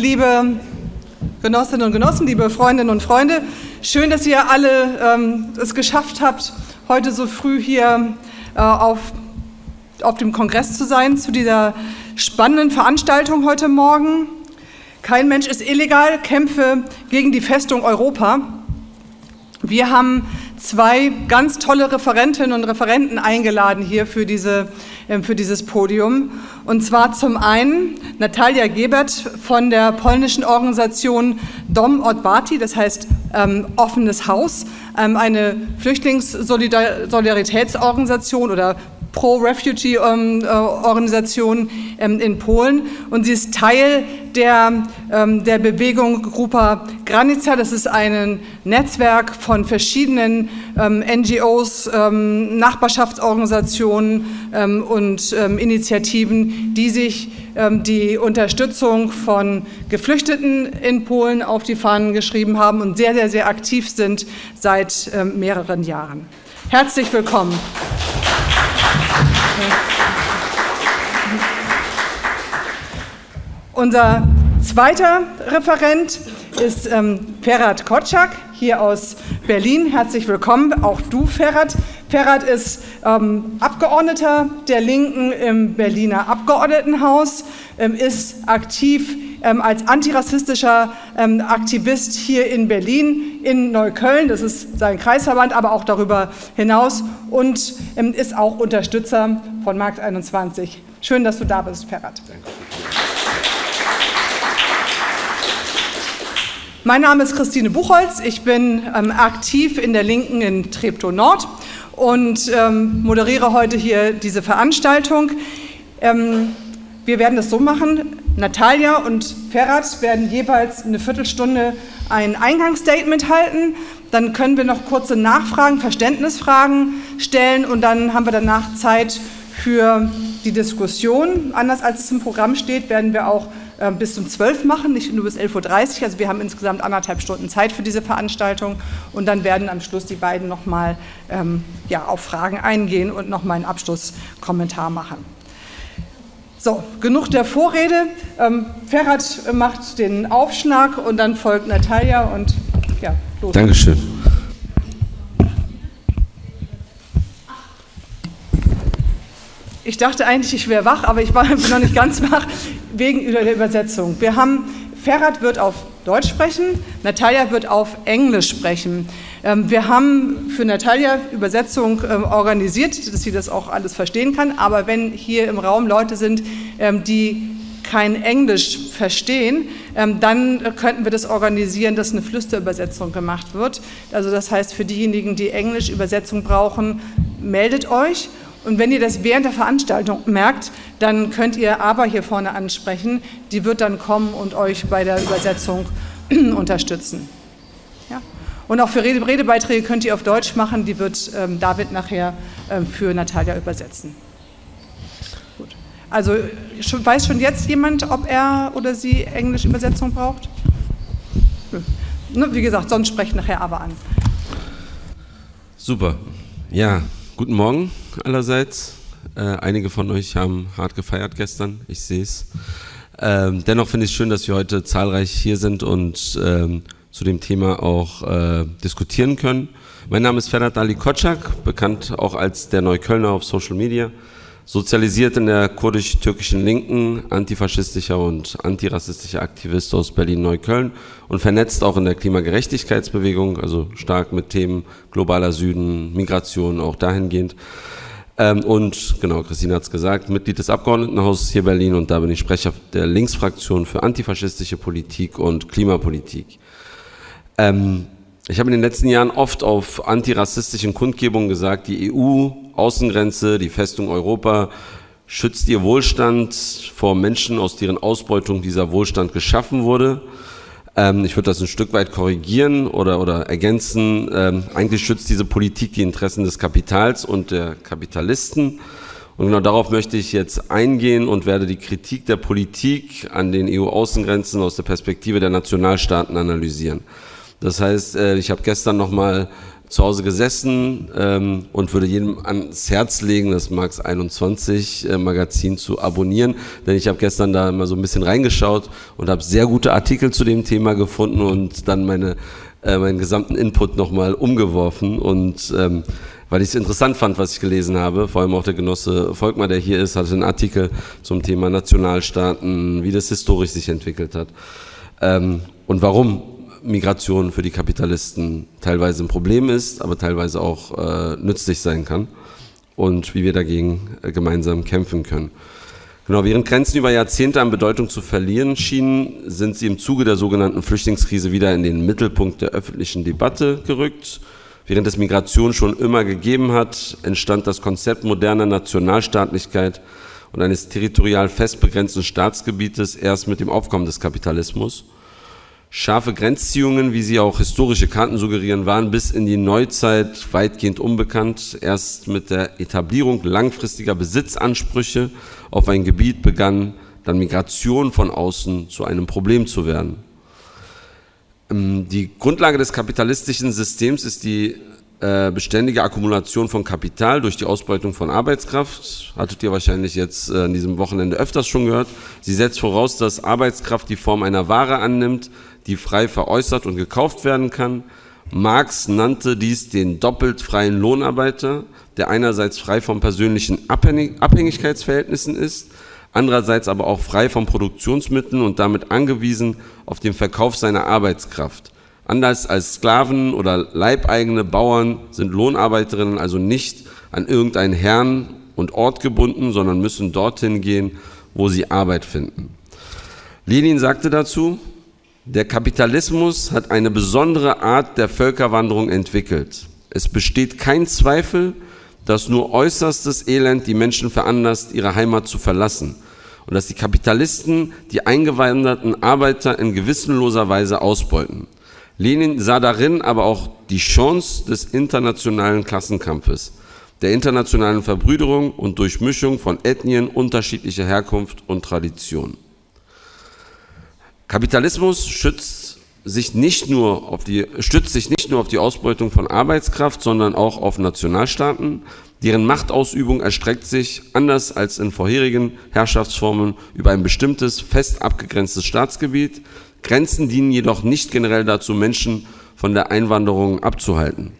liebe Genossinnen und Genossen, liebe Freundinnen und Freunde. Schön, dass ihr alle ähm, es geschafft habt, heute so früh hier äh, auf, auf dem Kongress zu sein, zu dieser spannenden Veranstaltung heute Morgen. Kein Mensch ist illegal, Kämpfe gegen die Festung Europa. Wir haben zwei ganz tolle Referentinnen und Referenten eingeladen hier für, diese, äh, für dieses Podium. Und zwar zum einen Natalia Gebert von der polnischen Organisation Dom Odbati, das heißt ähm, offenes Haus, ähm, eine Flüchtlingssolidaritätsorganisation oder Pro-Refugee-Organisation ähm, in Polen und sie ist Teil der, ähm, der Bewegung Grupa Granica. Das ist ein Netzwerk von verschiedenen ähm, NGOs, Nachbarschaftsorganisationen und Initiativen, die sich die Unterstützung von Geflüchteten in Polen auf die Fahnen geschrieben haben und sehr, sehr, sehr aktiv sind seit mehreren Jahren. Herzlich willkommen. Unser zweiter Referent ist ähm, Ferhat Kotschak, hier aus Berlin. Herzlich willkommen, auch du, Ferhat. Ferhat ist ähm, Abgeordneter der Linken im Berliner Abgeordnetenhaus, ähm, ist aktiv ähm, als antirassistischer ähm, Aktivist hier in Berlin, in Neukölln, das ist sein Kreisverband, aber auch darüber hinaus und ähm, ist auch Unterstützer von Markt 21. Schön, dass du da bist, Ferhat. Mein Name ist Christine Buchholz. Ich bin ähm, aktiv in der Linken in Treptow Nord und ähm, moderiere heute hier diese Veranstaltung. Ähm, wir werden das so machen. Natalia und Ferhat werden jeweils eine Viertelstunde ein Eingangsstatement halten. Dann können wir noch kurze Nachfragen, Verständnisfragen stellen und dann haben wir danach Zeit für die Diskussion. Anders als es im Programm steht, werden wir auch äh, bis zum 12 machen, nicht nur bis 11.30 Uhr. Also wir haben insgesamt anderthalb Stunden Zeit für diese Veranstaltung und dann werden am Schluss die beiden nochmal ähm, ja, auf Fragen eingehen und nochmal einen Abschlusskommentar machen. So, genug der Vorrede. Ähm, Ferhat macht den Aufschlag und dann folgt Natalia und ja, los. Dankeschön. Ich dachte eigentlich, ich wäre wach, aber ich war noch nicht ganz wach wegen der Übersetzung. Wir haben, Ferhat wird auf Deutsch sprechen, Natalia wird auf Englisch sprechen. Ähm, wir haben für Natalia Übersetzung ähm, organisiert, dass sie das auch alles verstehen kann, aber wenn hier im Raum Leute sind, ähm, die kein Englisch verstehen, dann könnten wir das organisieren, dass eine Flüsterübersetzung gemacht wird. Also das heißt, für diejenigen, die Englisch Übersetzung brauchen, meldet euch und wenn ihr das während der Veranstaltung merkt, dann könnt ihr aber hier vorne ansprechen. Die wird dann kommen und euch bei der Übersetzung unterstützen. Und auch für Rede Redebeiträge könnt ihr auf Deutsch machen. Die wird ähm, David nachher ähm, für Natalia übersetzen. Gut. Also schon, weiß schon jetzt jemand, ob er oder sie englische Übersetzung braucht? Nö. Wie gesagt, sonst sprecht nachher aber an. Super. Ja, Guten Morgen allerseits. Äh, einige von euch haben hart gefeiert gestern, ich sehe es. Ähm, dennoch finde ich es schön, dass wir heute zahlreich hier sind und ähm, zu dem Thema auch äh, diskutieren können. Mein Name ist Ferhat Ali Kotschak, bekannt auch als der Neuköllner auf Social Media sozialisiert in der kurdisch-türkischen Linken, antifaschistischer und antirassistischer Aktivist aus Berlin-Neukölln und vernetzt auch in der Klimagerechtigkeitsbewegung, also stark mit Themen globaler Süden, Migration auch dahingehend. Ähm, und genau, Christine hat es gesagt, Mitglied des Abgeordnetenhauses hier Berlin und da bin ich Sprecher der Linksfraktion für antifaschistische Politik und Klimapolitik. Ähm, ich habe in den letzten Jahren oft auf antirassistischen Kundgebungen gesagt, die EU-Außengrenze, die Festung Europa schützt ihr Wohlstand vor Menschen, aus deren Ausbeutung dieser Wohlstand geschaffen wurde. Ähm, ich würde das ein Stück weit korrigieren oder, oder ergänzen. Ähm, eigentlich schützt diese Politik die Interessen des Kapitals und der Kapitalisten. Und genau darauf möchte ich jetzt eingehen und werde die Kritik der Politik an den EU-Außengrenzen aus der Perspektive der Nationalstaaten analysieren. Das heißt, äh, ich habe gestern nochmal zu Hause gesessen ähm, und würde jedem ans Herz legen, das Marx 21 äh, Magazin zu abonnieren, denn ich habe gestern da mal so ein bisschen reingeschaut und habe sehr gute Artikel zu dem Thema gefunden und dann meine, äh, meinen gesamten Input nochmal umgeworfen. Und ähm, weil ich es interessant fand, was ich gelesen habe, vor allem auch der Genosse Volkmar, der hier ist, hatte einen Artikel zum Thema Nationalstaaten, wie das historisch sich entwickelt hat. Ähm, und warum Migration für die Kapitalisten teilweise ein Problem ist, aber teilweise auch äh, nützlich sein kann und wie wir dagegen äh, gemeinsam kämpfen können. Genau, während Grenzen über Jahrzehnte an Bedeutung zu verlieren schienen, sind sie im Zuge der sogenannten Flüchtlingskrise wieder in den Mittelpunkt der öffentlichen Debatte gerückt. Während es Migration schon immer gegeben hat, entstand das Konzept moderner Nationalstaatlichkeit und eines territorial fest begrenzten Staatsgebietes erst mit dem Aufkommen des Kapitalismus. Scharfe Grenzziehungen, wie sie auch historische Karten suggerieren, waren bis in die Neuzeit weitgehend unbekannt. Erst mit der Etablierung langfristiger Besitzansprüche auf ein Gebiet begann dann Migration von außen zu einem Problem zu werden. Ähm, die Grundlage des kapitalistischen Systems ist die äh, beständige Akkumulation von Kapital durch die Ausbeutung von Arbeitskraft. Hattet ihr wahrscheinlich jetzt äh, an diesem Wochenende öfters schon gehört. Sie setzt voraus, dass Arbeitskraft die Form einer Ware annimmt, die frei veräußert und gekauft werden kann. Marx nannte dies den doppelt freien Lohnarbeiter, der einerseits frei von persönlichen Abhängigkeitsverhältnissen ist, andererseits aber auch frei von Produktionsmitteln und damit angewiesen auf den Verkauf seiner Arbeitskraft. Anders als Sklaven oder leibeigene Bauern sind Lohnarbeiterinnen also nicht an irgendeinen Herrn und Ort gebunden, sondern müssen dorthin gehen, wo sie Arbeit finden. Lenin sagte dazu, der Kapitalismus hat eine besondere Art der Völkerwanderung entwickelt. Es besteht kein Zweifel, dass nur äußerstes Elend die Menschen veranlasst, ihre Heimat zu verlassen und dass die Kapitalisten die eingewanderten Arbeiter in gewissenloser Weise ausbeuten. Lenin sah darin aber auch die Chance des internationalen Klassenkampfes, der internationalen Verbrüderung und Durchmischung von Ethnien unterschiedlicher Herkunft und Tradition. Kapitalismus schützt sich nicht nur auf die, stützt sich nicht nur auf die Ausbeutung von Arbeitskraft, sondern auch auf Nationalstaaten, deren Machtausübung erstreckt sich, anders als in vorherigen Herrschaftsformen, über ein bestimmtes, fest abgegrenztes Staatsgebiet. Grenzen dienen jedoch nicht generell dazu, Menschen von der Einwanderung abzuhalten.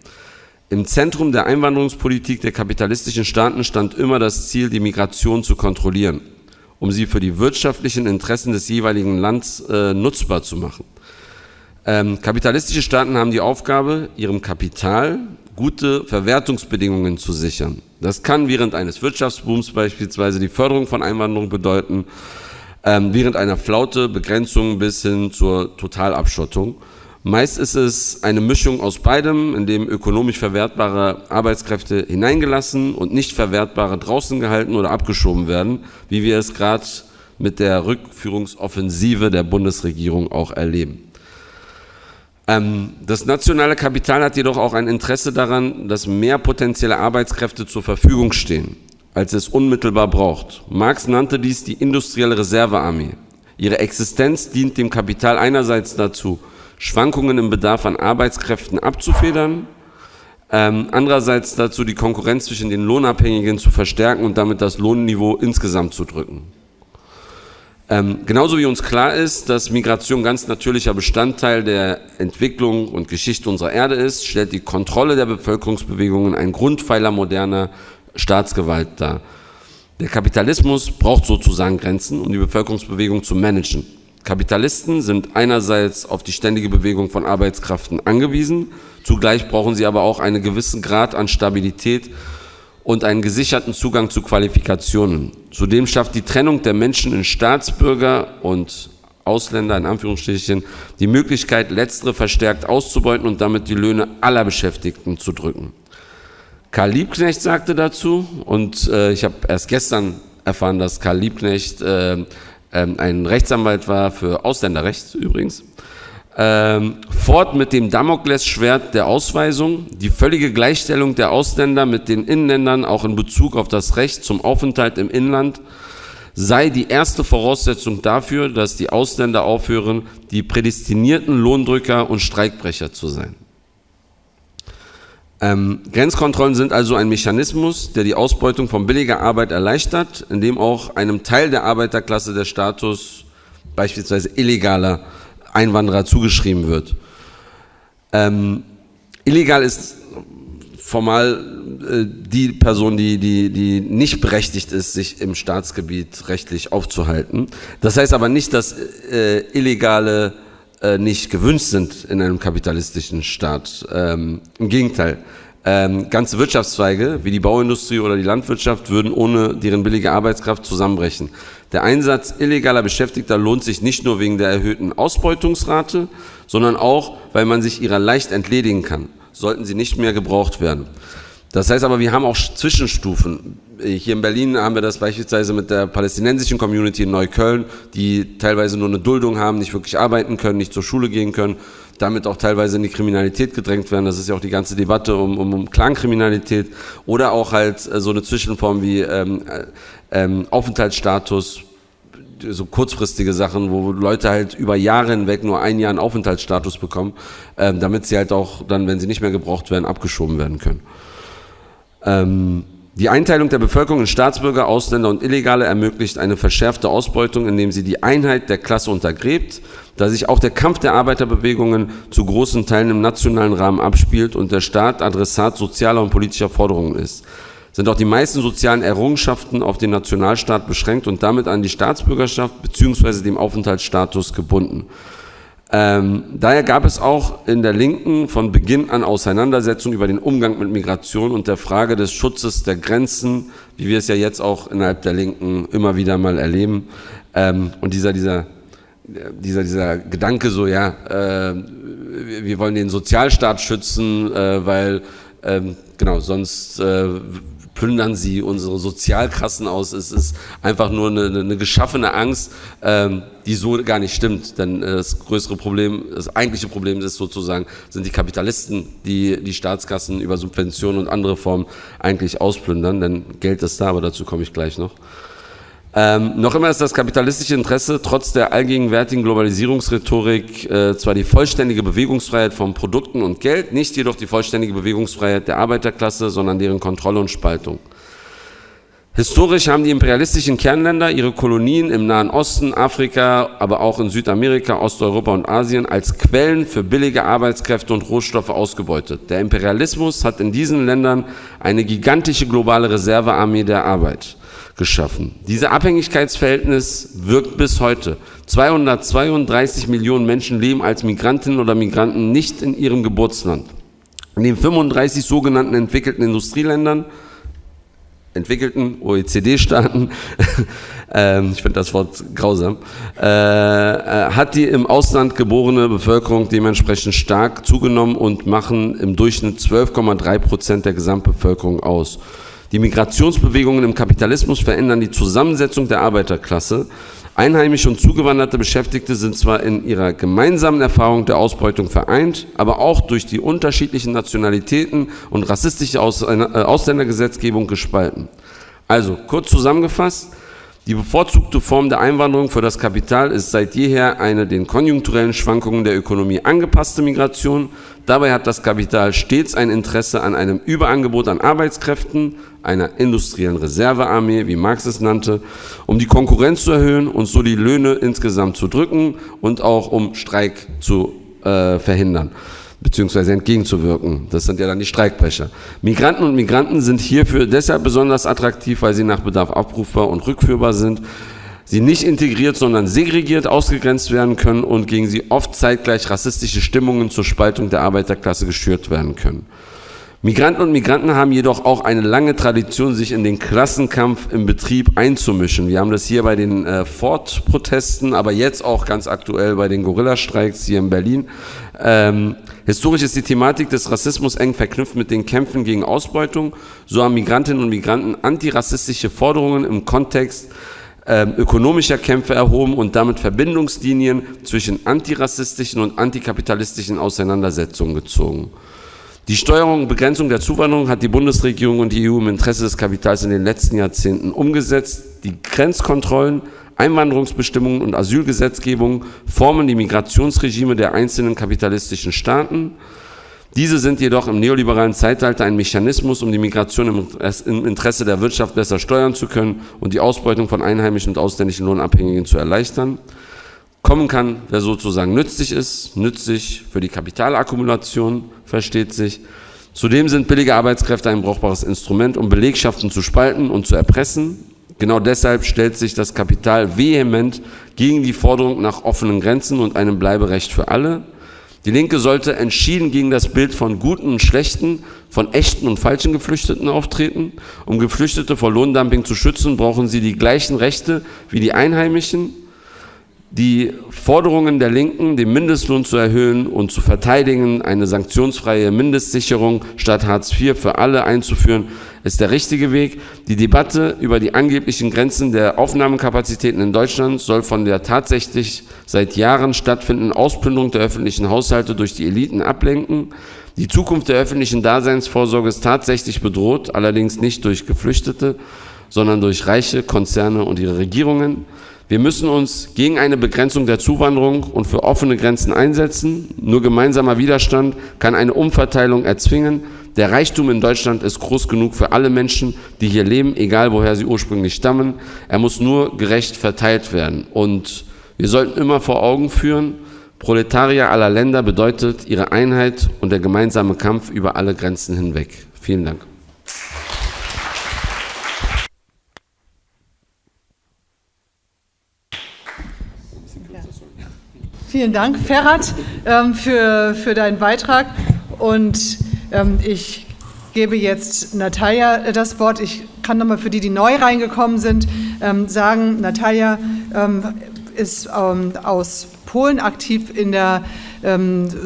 Im Zentrum der Einwanderungspolitik der kapitalistischen Staaten stand immer das Ziel, die Migration zu kontrollieren um sie für die wirtschaftlichen Interessen des jeweiligen Landes äh, nutzbar zu machen. Ähm, kapitalistische Staaten haben die Aufgabe, ihrem Kapital gute Verwertungsbedingungen zu sichern. Das kann während eines Wirtschaftsbooms beispielsweise die Förderung von Einwanderung bedeuten, ähm, während einer Flaute Begrenzungen bis hin zur Totalabschottung. Meist ist es eine Mischung aus beidem, in dem ökonomisch verwertbare Arbeitskräfte hineingelassen und nicht verwertbare draußen gehalten oder abgeschoben werden, wie wir es gerade mit der Rückführungsoffensive der Bundesregierung auch erleben. Ähm, das nationale Kapital hat jedoch auch ein Interesse daran, dass mehr potenzielle Arbeitskräfte zur Verfügung stehen, als es unmittelbar braucht. Marx nannte dies die industrielle Reservearmee. Ihre Existenz dient dem Kapital einerseits dazu, Schwankungen im Bedarf an Arbeitskräften abzufedern, ähm, andererseits dazu die Konkurrenz zwischen den Lohnabhängigen zu verstärken und damit das Lohnniveau insgesamt zu drücken. Ähm, genauso wie uns klar ist, dass Migration ganz natürlicher Bestandteil der Entwicklung und Geschichte unserer Erde ist, stellt die Kontrolle der Bevölkerungsbewegungen ein Grundpfeiler moderner Staatsgewalt dar. Der Kapitalismus braucht sozusagen Grenzen, um die Bevölkerungsbewegung zu managen. Kapitalisten sind einerseits auf die ständige Bewegung von Arbeitskräften angewiesen, zugleich brauchen sie aber auch einen gewissen Grad an Stabilität und einen gesicherten Zugang zu Qualifikationen. Zudem schafft die Trennung der Menschen in Staatsbürger und Ausländer in Anführungsstrichen die Möglichkeit, letztere verstärkt auszubeuten und damit die Löhne aller Beschäftigten zu drücken. Karl Liebknecht sagte dazu, und äh, ich habe erst gestern erfahren, dass Karl Liebknecht äh, ähm, ein Rechtsanwalt war für Ausländerrecht übrigens. Ähm, fort mit dem Damoklesschwert der Ausweisung, die völlige Gleichstellung der Ausländer mit den Inländern auch in Bezug auf das Recht zum Aufenthalt im Inland sei die erste Voraussetzung dafür, dass die Ausländer aufhören, die prädestinierten Lohndrücker und Streikbrecher zu sein. Ähm, Grenzkontrollen sind also ein Mechanismus, der die Ausbeutung von billiger Arbeit erleichtert, indem auch einem Teil der Arbeiterklasse der Status beispielsweise illegaler Einwanderer zugeschrieben wird. Ähm, illegal ist formal äh, die Person, die, die, die nicht berechtigt ist, sich im Staatsgebiet rechtlich aufzuhalten. Das heißt aber nicht, dass äh, Illegale äh, nicht gewünscht sind in einem kapitalistischen Staat. Ähm, Im Gegenteil. Ähm, ganze Wirtschaftszweige wie die Bauindustrie oder die Landwirtschaft würden ohne deren billige Arbeitskraft zusammenbrechen. Der Einsatz illegaler Beschäftigter lohnt sich nicht nur wegen der erhöhten Ausbeutungsrate, sondern auch, weil man sich ihrer leicht entledigen kann, sollten sie nicht mehr gebraucht werden. Das heißt aber, wir haben auch Zwischenstufen. Hier in Berlin haben wir das beispielsweise mit der palästinensischen Community in Neukölln, die teilweise nur eine Duldung haben, nicht wirklich arbeiten können, nicht zur Schule gehen können, damit auch teilweise in die Kriminalität gedrängt werden. Das ist ja auch die ganze Debatte um, um, um Clankriminalität oder auch halt äh, so eine Zwischenform wie ähm, äh, ähm, Aufenthaltsstatus, so kurzfristige Sachen, wo Leute halt über Jahre hinweg nur ein Jahr einen Aufenthaltsstatus bekommen, ähm, damit sie halt auch dann, wenn sie nicht mehr gebraucht werden, abgeschoben werden können. Ähm, die Einteilung der Bevölkerung in Staatsbürger, Ausländer und Illegale ermöglicht eine verschärfte Ausbeutung, indem sie die Einheit der Klasse untergräbt, da sich auch der Kampf der Arbeiterbewegungen zu großen Teilen im nationalen Rahmen abspielt und der Staat Adressat sozialer und politischer Forderungen ist. Sind auch die meisten sozialen Errungenschaften auf den Nationalstaat beschränkt und damit an die Staatsbürgerschaft bzw. dem Aufenthaltsstatus gebunden. Ähm, daher gab es auch in der Linken von Beginn an Auseinandersetzungen über den Umgang mit Migration und der Frage des Schutzes der Grenzen, wie wir es ja jetzt auch innerhalb der Linken immer wieder mal erleben. Ähm, und dieser, dieser, dieser, dieser Gedanke so, ja, äh, wir wollen den Sozialstaat schützen, äh, weil, ähm, genau, sonst äh, plündern sie unsere Sozialkassen aus. Es ist einfach nur eine, eine geschaffene Angst, ähm, die so gar nicht stimmt. Denn äh, das größere Problem, das eigentliche Problem ist sozusagen, sind die Kapitalisten, die die Staatskassen über Subventionen und andere Formen eigentlich ausplündern. Denn Geld ist da, aber dazu komme ich gleich noch. Ähm, noch immer ist das kapitalistische Interesse trotz der allgegenwärtigen Globalisierungsrhetorik äh, zwar die vollständige Bewegungsfreiheit von Produkten und Geld, nicht jedoch die vollständige Bewegungsfreiheit der Arbeiterklasse, sondern deren Kontrolle und Spaltung. Historisch haben die imperialistischen Kernländer ihre Kolonien im Nahen Osten, Afrika, aber auch in Südamerika, Osteuropa und Asien als Quellen für billige Arbeitskräfte und Rohstoffe ausgebeutet. Der Imperialismus hat in diesen Ländern eine gigantische globale Reservearmee der Arbeit geschaffen. Dieses Abhängigkeitsverhältnis wirkt bis heute. 232 Millionen Menschen leben als Migrantinnen oder Migranten nicht in ihrem Geburtsland. In den 35 sogenannten entwickelten Industrieländern, entwickelten OECD-Staaten, äh, ich finde das Wort grausam, äh, äh, hat die im Ausland geborene Bevölkerung dementsprechend stark zugenommen und machen im Durchschnitt 12,3 Prozent der Gesamtbevölkerung aus. Die Migrationsbewegungen im Kapitalismus verändern die Zusammensetzung der Arbeiterklasse. Einheimische und zugewanderte Beschäftigte sind zwar in ihrer gemeinsamen Erfahrung der Ausbeutung vereint, aber auch durch die unterschiedlichen Nationalitäten und rassistische äh, Ausländergesetzgebung gespalten. Also, kurz zusammengefasst, die bevorzugte Form der Einwanderung für das Kapital ist seit jeher eine den konjunkturellen Schwankungen der Ökonomie angepasste Migration. Dabei hat das Kapital stets ein Interesse an einem Überangebot an Arbeitskräften, einer industriellen Reservearmee, wie Marx es nannte, um die Konkurrenz zu erhöhen und so die Löhne insgesamt zu drücken und auch um Streik zu äh, verhindern beziehungsweise entgegenzuwirken. Das sind ja dann die Streikbrecher. Migranten und Migranten sind hierfür deshalb besonders attraktiv, weil sie nach Bedarf abrufbar und rückführbar sind, sie nicht integriert, sondern segregiert ausgegrenzt werden können und gegen sie oft zeitgleich rassistische Stimmungen zur Spaltung der Arbeiterklasse geschürt werden können. Migranten und Migranten haben jedoch auch eine lange Tradition, sich in den Klassenkampf im Betrieb einzumischen. Wir haben das hier bei den äh, Ford-Protesten, aber jetzt auch ganz aktuell bei den Gorilla-Streiks hier in Berlin. Ähm, historisch ist die Thematik des Rassismus eng verknüpft mit den Kämpfen gegen Ausbeutung. So haben Migrantinnen und Migranten antirassistische Forderungen im Kontext äh, ökonomischer Kämpfe erhoben und damit Verbindungslinien zwischen antirassistischen und antikapitalistischen Auseinandersetzungen gezogen. Die Steuerung und Begrenzung der Zuwanderung hat die Bundesregierung und die EU im Interesse des Kapitals in den letzten Jahrzehnten umgesetzt. Die Grenzkontrollen, Einwanderungsbestimmungen und Asylgesetzgebung formen die Migrationsregime der einzelnen kapitalistischen Staaten. Diese sind jedoch im neoliberalen Zeitalter ein Mechanismus, um die Migration im Interesse der Wirtschaft besser steuern zu können und die Ausbeutung von einheimischen und ausländischen Lohnabhängigen zu erleichtern. Kommen kann, wer sozusagen nützlich ist, nützlich für die Kapitalakkumulation, versteht sich. Zudem sind billige Arbeitskräfte ein brauchbares Instrument, um Belegschaften zu spalten und zu erpressen. Genau deshalb stellt sich das Kapital vehement gegen die Forderung nach offenen Grenzen und einem Bleiberecht für alle. Die Linke sollte entschieden gegen das Bild von guten und schlechten, von echten und falschen Geflüchteten auftreten. Um Geflüchtete vor Lohndumping zu schützen, brauchen sie die gleichen Rechte wie die Einheimischen. Die Forderungen der Linken, den Mindestlohn zu erhöhen und zu verteidigen, eine sanktionsfreie Mindestsicherung statt Hartz IV für alle einzuführen, ist der richtige Weg. Die Debatte über die angeblichen Grenzen der Aufnahmekapazitäten in Deutschland soll von der tatsächlich seit Jahren stattfindenden Ausplünderung der öffentlichen Haushalte durch die Eliten ablenken. Die Zukunft der öffentlichen Daseinsvorsorge ist tatsächlich bedroht, allerdings nicht durch Geflüchtete, sondern durch reiche Konzerne und ihre Regierungen. Wir müssen uns gegen eine Begrenzung der Zuwanderung und für offene Grenzen einsetzen. Nur gemeinsamer Widerstand kann eine Umverteilung erzwingen. Der Reichtum in Deutschland ist groß genug für alle Menschen, die hier leben, egal woher sie ursprünglich stammen. Er muss nur gerecht verteilt werden. Und wir sollten immer vor Augen führen, Proletarier aller Länder bedeutet ihre Einheit und der gemeinsame Kampf über alle Grenzen hinweg. Vielen Dank. Vielen Dank, Ferhat, ähm, für, für deinen Beitrag. Und ähm, ich gebe jetzt Natalia das Wort. Ich kann nochmal für die, die neu reingekommen sind, ähm, sagen, Natalia ist aus Polen aktiv in der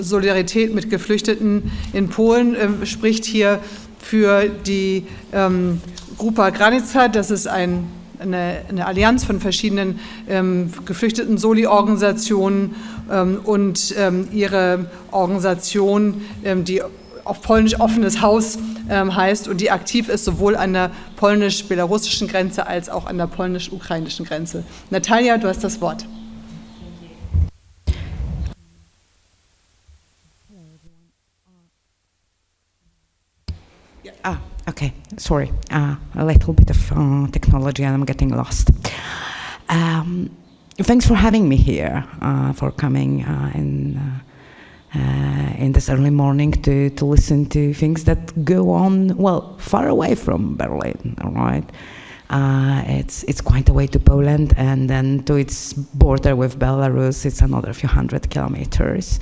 Solidarität mit Geflüchteten in Polen, spricht hier für die Grupa Granica. Das ist ein eine, eine, Allianz von verschiedenen ähm, geflüchteten Soli-Organisationen ähm, und ähm, ihre Organisation, ähm, die auf Polnisch offenes Haus ähm, heißt und die aktiv ist sowohl an der polnisch-belarussischen Grenze als auch an der polnisch-ukrainischen Grenze. Natalia, du hast das Wort. Ah, okay, sorry, uh, a little bit of uh, technology and I'm getting lost. Um, thanks for having me here, uh, for coming uh, in, uh, uh, in this early morning to, to listen to things that go on, well, far away from Berlin, all right? It's, it's quite a way to Poland, and then to its border with Belarus, it's another few hundred kilometers.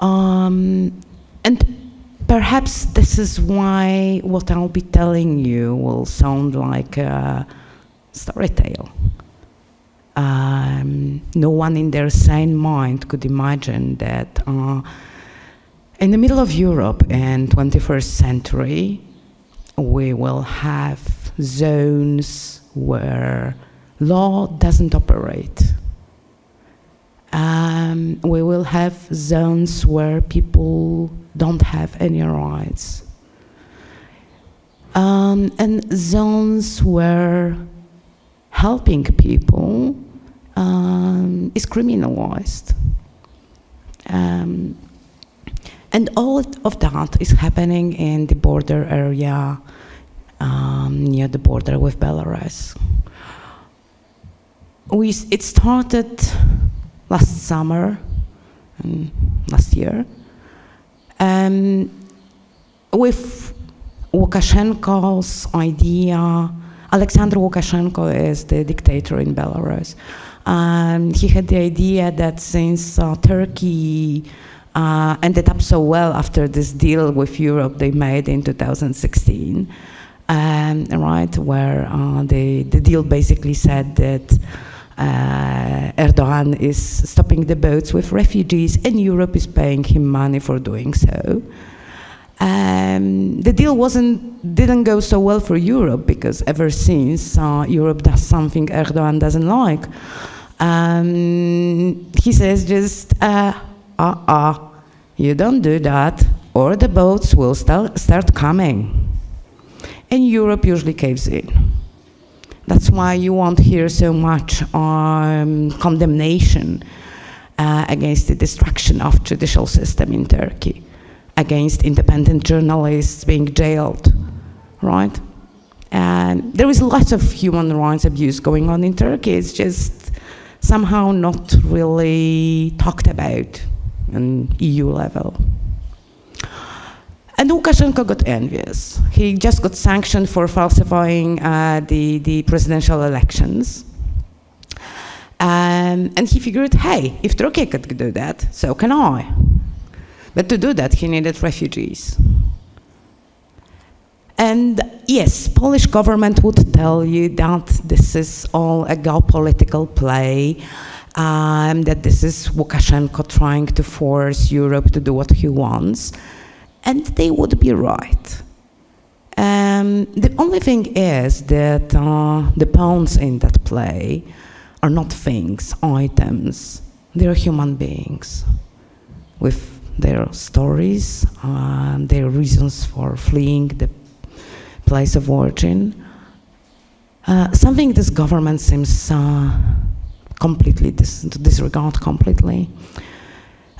Um, and perhaps this is why what I'll be telling you will sound like a story tale um, no one in their sane mind could imagine that uh, in the middle of Europe in 21st century, we will have zones where law doesn't operate. Um, we will have zones where people don't have any rights. Um, and zones where helping people um, is criminalized. Um, and all of that is happening in the border area um, near the border with Belarus. We, it started last summer, um, last year, um, with Lukashenko's idea. Alexander Lukashenko is the dictator in Belarus. Um, he had the idea that since uh, Turkey uh, ended up so well after this deal with Europe they made in 2016, um, right, where uh, the, the deal basically said that Erdogan is stopping the boats with refugees and Europe is paying him money for doing so. Um, the deal wasn't didn't go so well for Europe because ever since uh, Europe does something Erdogan doesn't like, um, he says just, uh, uh, uh, you don't do that, or the boats will start, start coming. And Europe usually caves in. That's why you won't hear so much um, condemnation uh, against the destruction of judicial system in Turkey. against independent journalists being jailed, right? And there is lots of human rights abuse going on in Turkey. It's just somehow not really talked about on EU level. And Lukashenko got envious. He just got sanctioned for falsifying uh, the, the presidential elections. Um, and he figured, hey, if Turkey could do that, so can I. But to do that, he needed refugees. And yes, Polish government would tell you that this is all a geopolitical play, um, that this is Lukashenko trying to force Europe to do what he wants, and they would be right. Um, the only thing is that uh, the pawns in that play are not things, items. They are human beings with their stories, uh, their reasons for fleeing the place of origin. Uh, something this government seems uh, completely dis to disregard completely.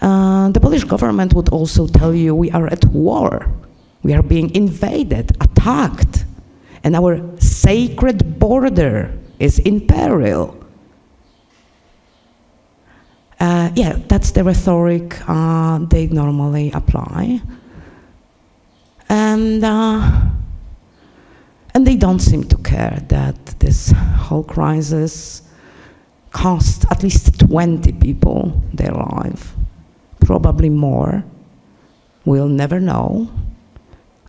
Uh, the Polish government would also tell you we are at war, we are being invaded, attacked, and our sacred border is in peril. Uh, yeah, that's the rhetoric uh, they normally apply. And uh, and they don't seem to care that this whole crisis cost at least 20 people their life, probably more. We'll never know.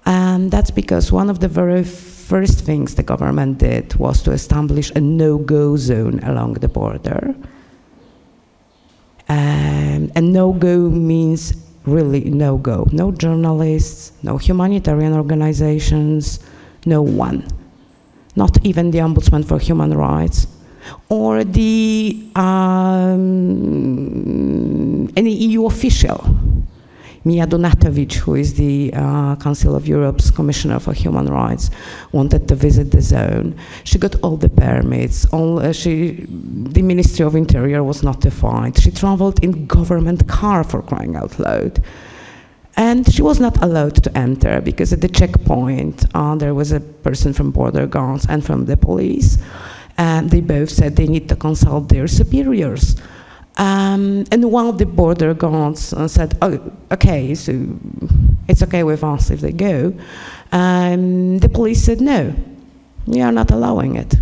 And that's because one of the very first things the government did was to establish a no-go zone along the border. Um, and no-go means really no-go. No journalists, no humanitarian organizations, no one, not even the Ombudsman for Human Rights, or the um, any EU official. Dunja Mijatović, who is the uh, Council of Europe's Commissioner for Human Rights, wanted to visit the zone. She got all the permits. All, uh, she, the Ministry of Interior was notified. She traveled in government car for crying out loud. And she was not allowed to enter because at the checkpoint uh, there was a person from border guards and from the police. And they both said they need to consult their superiors. Um, and one of the border guards uh, said, oh, okay, so it's okay with us if they go. Um, the police said, no, we are not allowing it.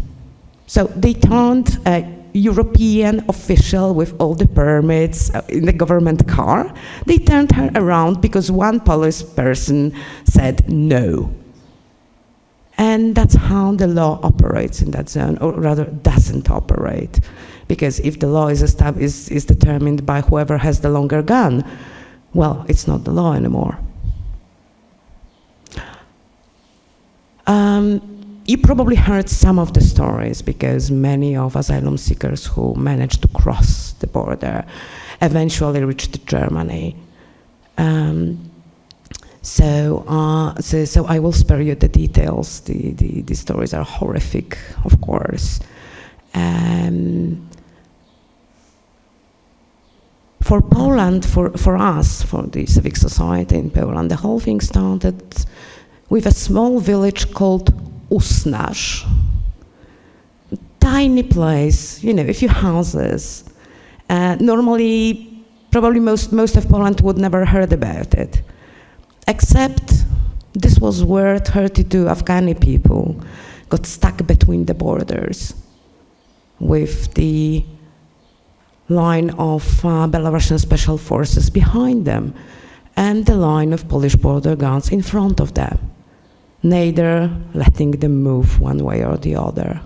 So they turned a European official with all the permits uh, in the government car. They turned her around because one police person said no. And that's how the law operates in that zone, or rather doesn't operate. Because if the law is, is, is determined by whoever has the longer gun, well, it's not the law anymore. Um, you probably heard some of the stories because many of asylum seekers who managed to cross the border eventually reached Germany. Um, so, uh, so, so, I will spare you the details. The, the, the stories are horrific, of course. Um, for Poland, for, for us, for the civic society in Poland, the whole thing started with a small village called Usnarz. Tiny place, you know, a few houses. Uh, normally, probably most, most of Poland would never heard about it. Except this was where 32 Afghani people got stuck between the borders with the line of uh, Belarusian special forces behind them and the line of Polish border guards in front of them neither letting them move one way or the other.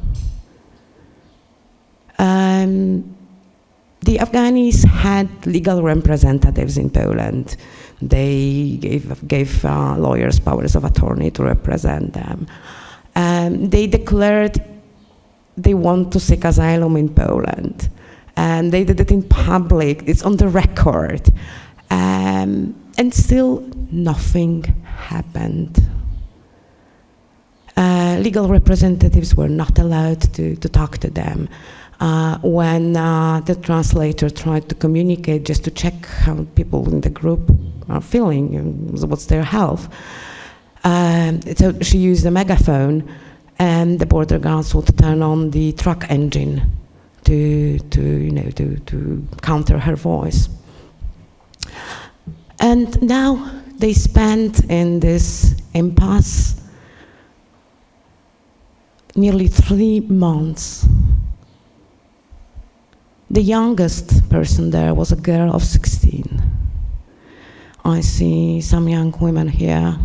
Um, the Afghanis had legal representatives in Poland. They gave, gave uh, lawyers powers of attorney to represent them. Um, they declared they want to seek asylum in Poland. And they did it in public, it's on the record. Um, and still nothing happened. Uh, legal representatives were not allowed to, to talk to them. Uh, when uh, the translator tried to communicate just to check how people in the group are feeling, and what's their health. Um, so she used a megaphone, and the border guards would turn on the truck engine to, to you know, to, to counter her voice. And now they spent in this impasse nearly three months. The youngest person there was a girl of 16. I see some young women here.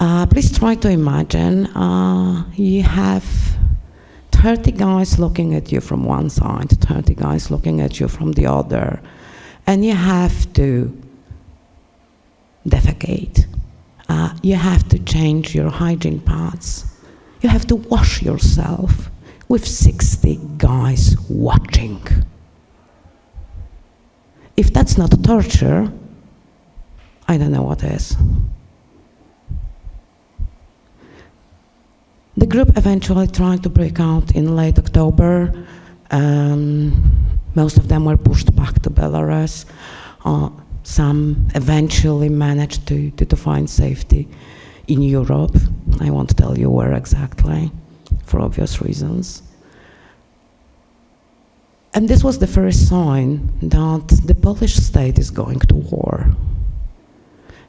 Uh, please try to imagine uh, you have 30 guys looking at you from one side, 30 guys looking at you from the other, and you have to defecate. Uh, you have to change your hygiene pads. You have to wash yourself with 60 guys watching. If that's not torture, I don't know what is. The group eventually tried to break out in late October. Um, most of them were pushed back to Belarus. Uh, some eventually managed to, to, to find safety in Europe. I won't tell you where exactly, for obvious reasons. And this was the first sign that the Polish state is going to war.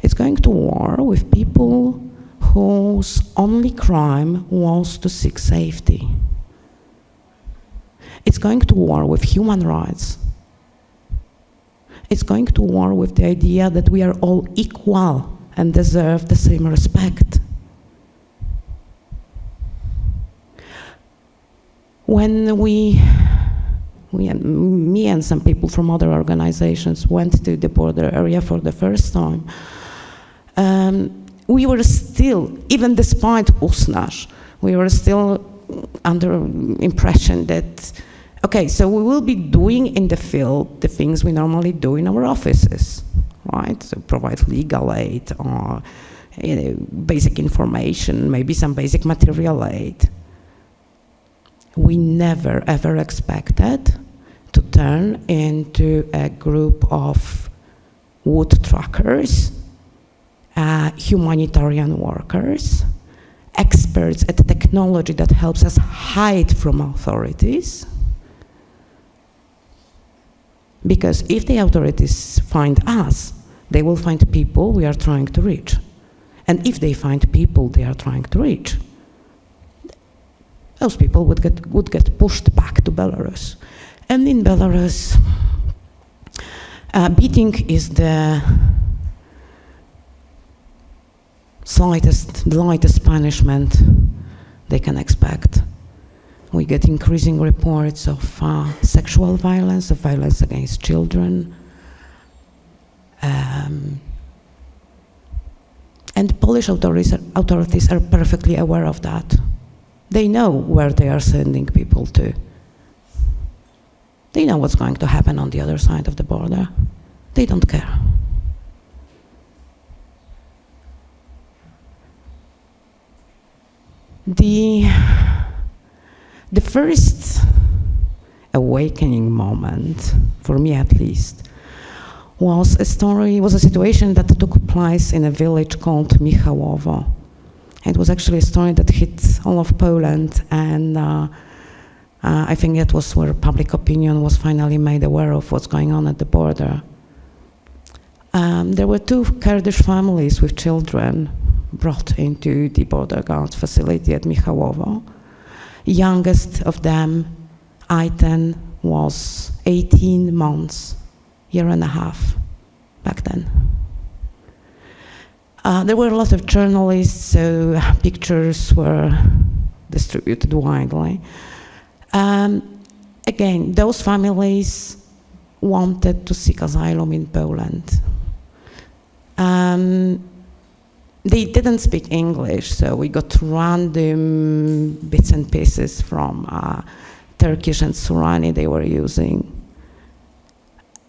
It's going to war with people whose only crime was to seek safety. It's going to war with human rights. It's going to war with the idea that we are all equal and deserve the same respect. When we, we me and some people from other organizations went to the border area for the first time, um, we were still, even despite Usnarz, we were still under impression that, okay, so we will be doing in the field the things we normally do in our offices right? So provide legal aid or you know, basic information, maybe some basic material aid. We never ever expected to turn into a group of wood truckers, uh, humanitarian workers, experts at technology that helps us hide from authorities because if the authorities find us, they will find people we are trying to reach. And if they find people they are trying to reach, those people would get, would get pushed back to Belarus. And in Belarus, uh, beating is the slightest, the lightest punishment they can expect. We get increasing reports of uh, sexual violence, of violence against children. Um, and Polish authorities are, authorities are perfectly aware of that. They know where they are sending people to. They know what's going to happen on the other side of the border. They don't care. The the first awakening moment, for me at least, was a story, was a situation that took place in a village called Michałowo. It was actually a story that hit all of Poland, and uh, uh, I think that was where public opinion was finally made aware of what's going on at the border. Um, there were two Kurdish families with children brought into the border guard facility at Michałowo youngest of them, Aiten, was 18 months, year and a half back then. Uh, there were a lot of journalists, so pictures were distributed widely. Um, again, those families wanted to seek asylum in Poland. Um, they didn't speak English, so we got random bits and pieces from uh, Turkish and Sorani they were using.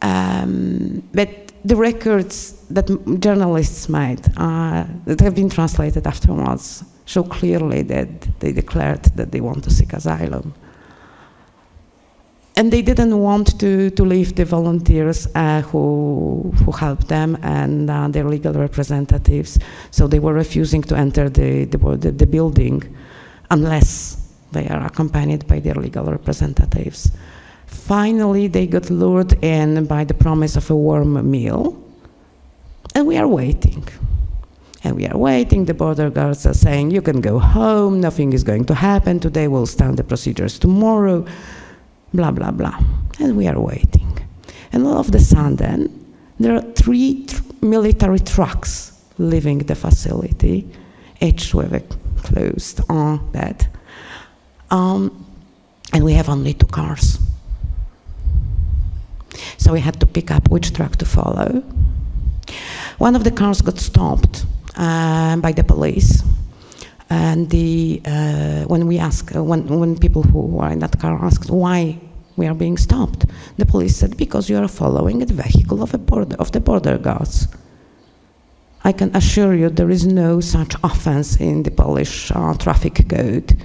Um, but the records that journalists made uh, that have been translated afterwards show clearly that they declared that they want to seek asylum. And they didn't want to, to leave the volunteers uh, who, who helped them and uh, their legal representatives. So they were refusing to enter the, the, the, building unless they are accompanied by their legal representatives. Finally, they got lured in by the promise of a warm meal, and we are waiting. And we are waiting. The border guards are saying, You can go home, nothing is going to happen today, we'll start the procedures tomorrow blah, blah, blah. And we are waiting. And all of a sudden, there are three tr military trucks leaving the facility, each with a closed on bed. Um, and we have only two cars. So we had to pick up which truck to follow. One of the cars got stopped uh, by the police. And the, uh, when we asked, uh, when, when people who were in that car asked why we are being stopped. The police said, because you are following the vehicle of, border, of the border guards. I can assure you there is no such offense in the Polish uh, traffic code.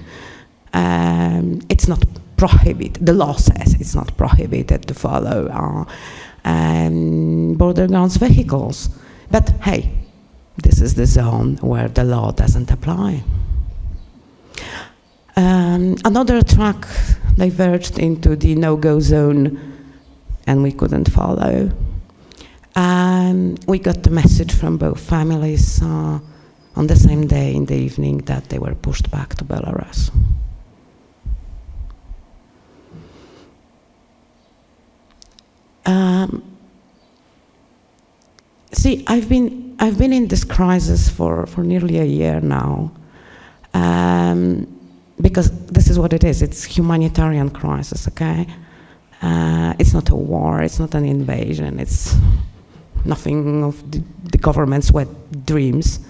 Um, it's not prohibited, the law says it's not prohibited to follow uh, um, border guards vehicles. But hey, this is the zone where the law doesn't apply. Um, another truck diverged into the no-go zone and we couldn't follow. Um, we got the message from both families uh, on the same day in the evening that they were pushed back to Belarus. Um, see, I've been I've been in this crisis for, for nearly a year now. Um, because this is what it is. It's humanitarian crisis, okay? Uh, it's not a war. It's not an invasion. It's nothing of the, the government's wet dreams.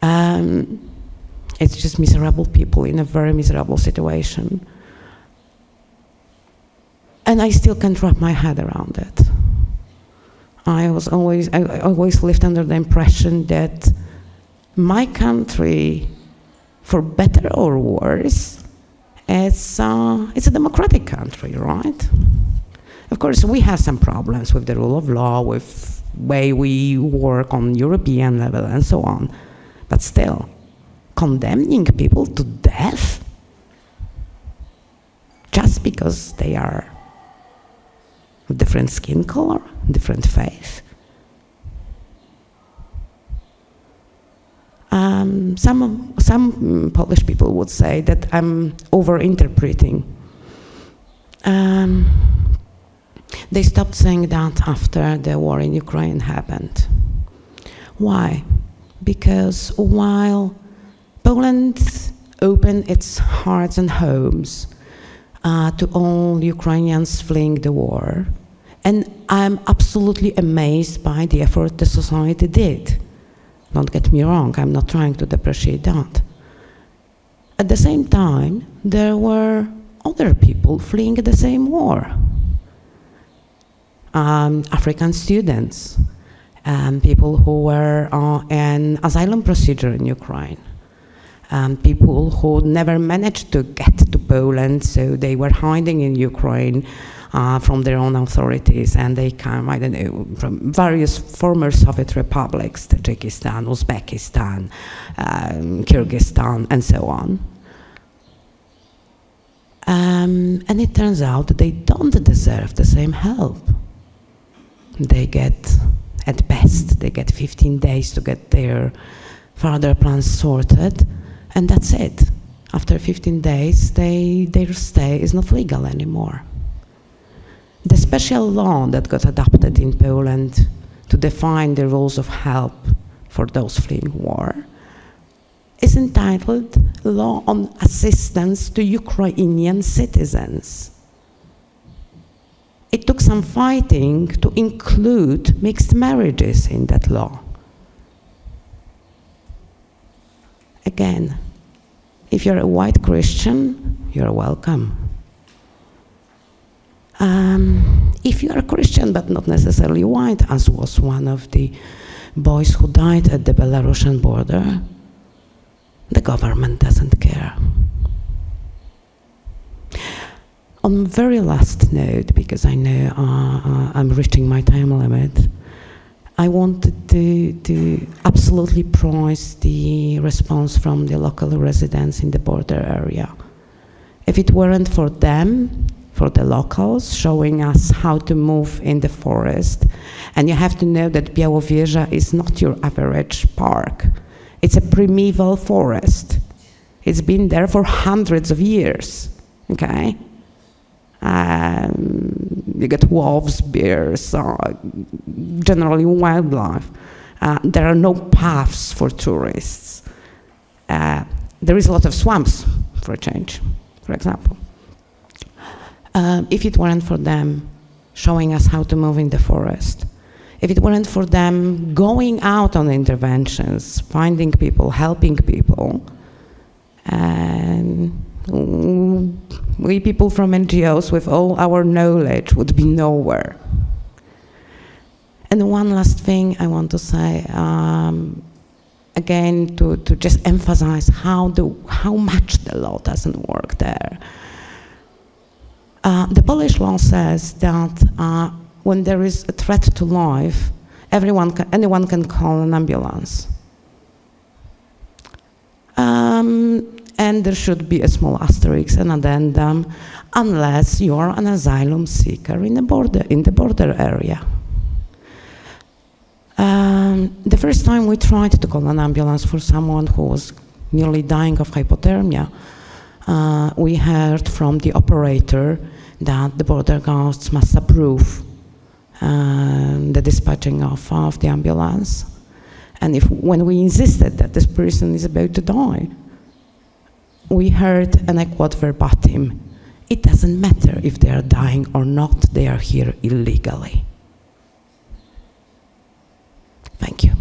Um, it's just miserable people in a very miserable situation. And I still can't wrap my head around it. I was always, I, always lived under the impression that my country for better or worse, it's, uh, it's a democratic country, right? Of course, we have some problems with the rule of law, with way we work on European level and so on. But still, condemning people to death just because they are of different skin color, different faith, Um, some, some Polish people would say that I'm over-interpreting. Um, they stopped saying that after the war in Ukraine happened. Why? Because while Poland opened its hearts and homes uh, to all Ukrainians fleeing the war, and I'm absolutely amazed by the effort the society did don't get me wrong, I'm not trying to depreciate that. At the same time, there were other people fleeing the same war. Um, African students, um, people who were uh, in asylum procedure in Ukraine, um, people who never managed to get to Poland, so they were hiding in Ukraine uh, from their own authorities, and they come, I don't know, from various former Soviet republics, Tajikistan, Uzbekistan, um, Kyrgyzstan, and so on. Um, and it turns out they don't deserve the same help. They get, at best, they get 15 days to get their further plans sorted, and that's it. After 15 days, they, their stay is not legal anymore. The special law that got adopted in Poland to define the rules of help for those fleeing war is entitled Law on Assistance to Ukrainian Citizens. It took some fighting to include mixed marriages in that law. Again, if you're a white Christian, you're welcome. Um, if you are a Christian but not necessarily white, as was one of the boys who died at the Belarusian border, the government doesn't care. on very last note, because I know uh, uh, I'm reaching my time limit, I wanted to, to absolutely praise the response from the local residents in the border area. If it weren't for them, for the locals, showing us how to move in the forest, and you have to know that Białowieża is not your average park. It's a primeval forest. It's been there for hundreds of years, okay? Um, you get wolves, bears, uh, generally wildlife. Uh, there are no paths for tourists. Uh, there is a lot of swamps, for a change, for example. Uh, if it weren't for them showing us how to move in the forest, if it weren't for them going out on interventions, finding people, helping people, and we people from NGOs with all our knowledge would be nowhere. And one last thing I want to say, um, again, to, to just emphasize how, the, how much the law doesn't work there. Uh, the Polish law says that uh, when there is a threat to life, everyone can, anyone can call an ambulance. Um, and there should be a small asterisk, an addendum, unless you're an asylum seeker in the border, in the border area. Um, the first time we tried to call an ambulance for someone who was nearly dying of hypothermia, uh, we heard from the operator that the border guards must approve uh, the dispatching of, of the ambulance. And if, when we insisted that this person is about to die, we heard, and I quote verbatim, it doesn't matter if they are dying or not, they are here illegally. Thank you.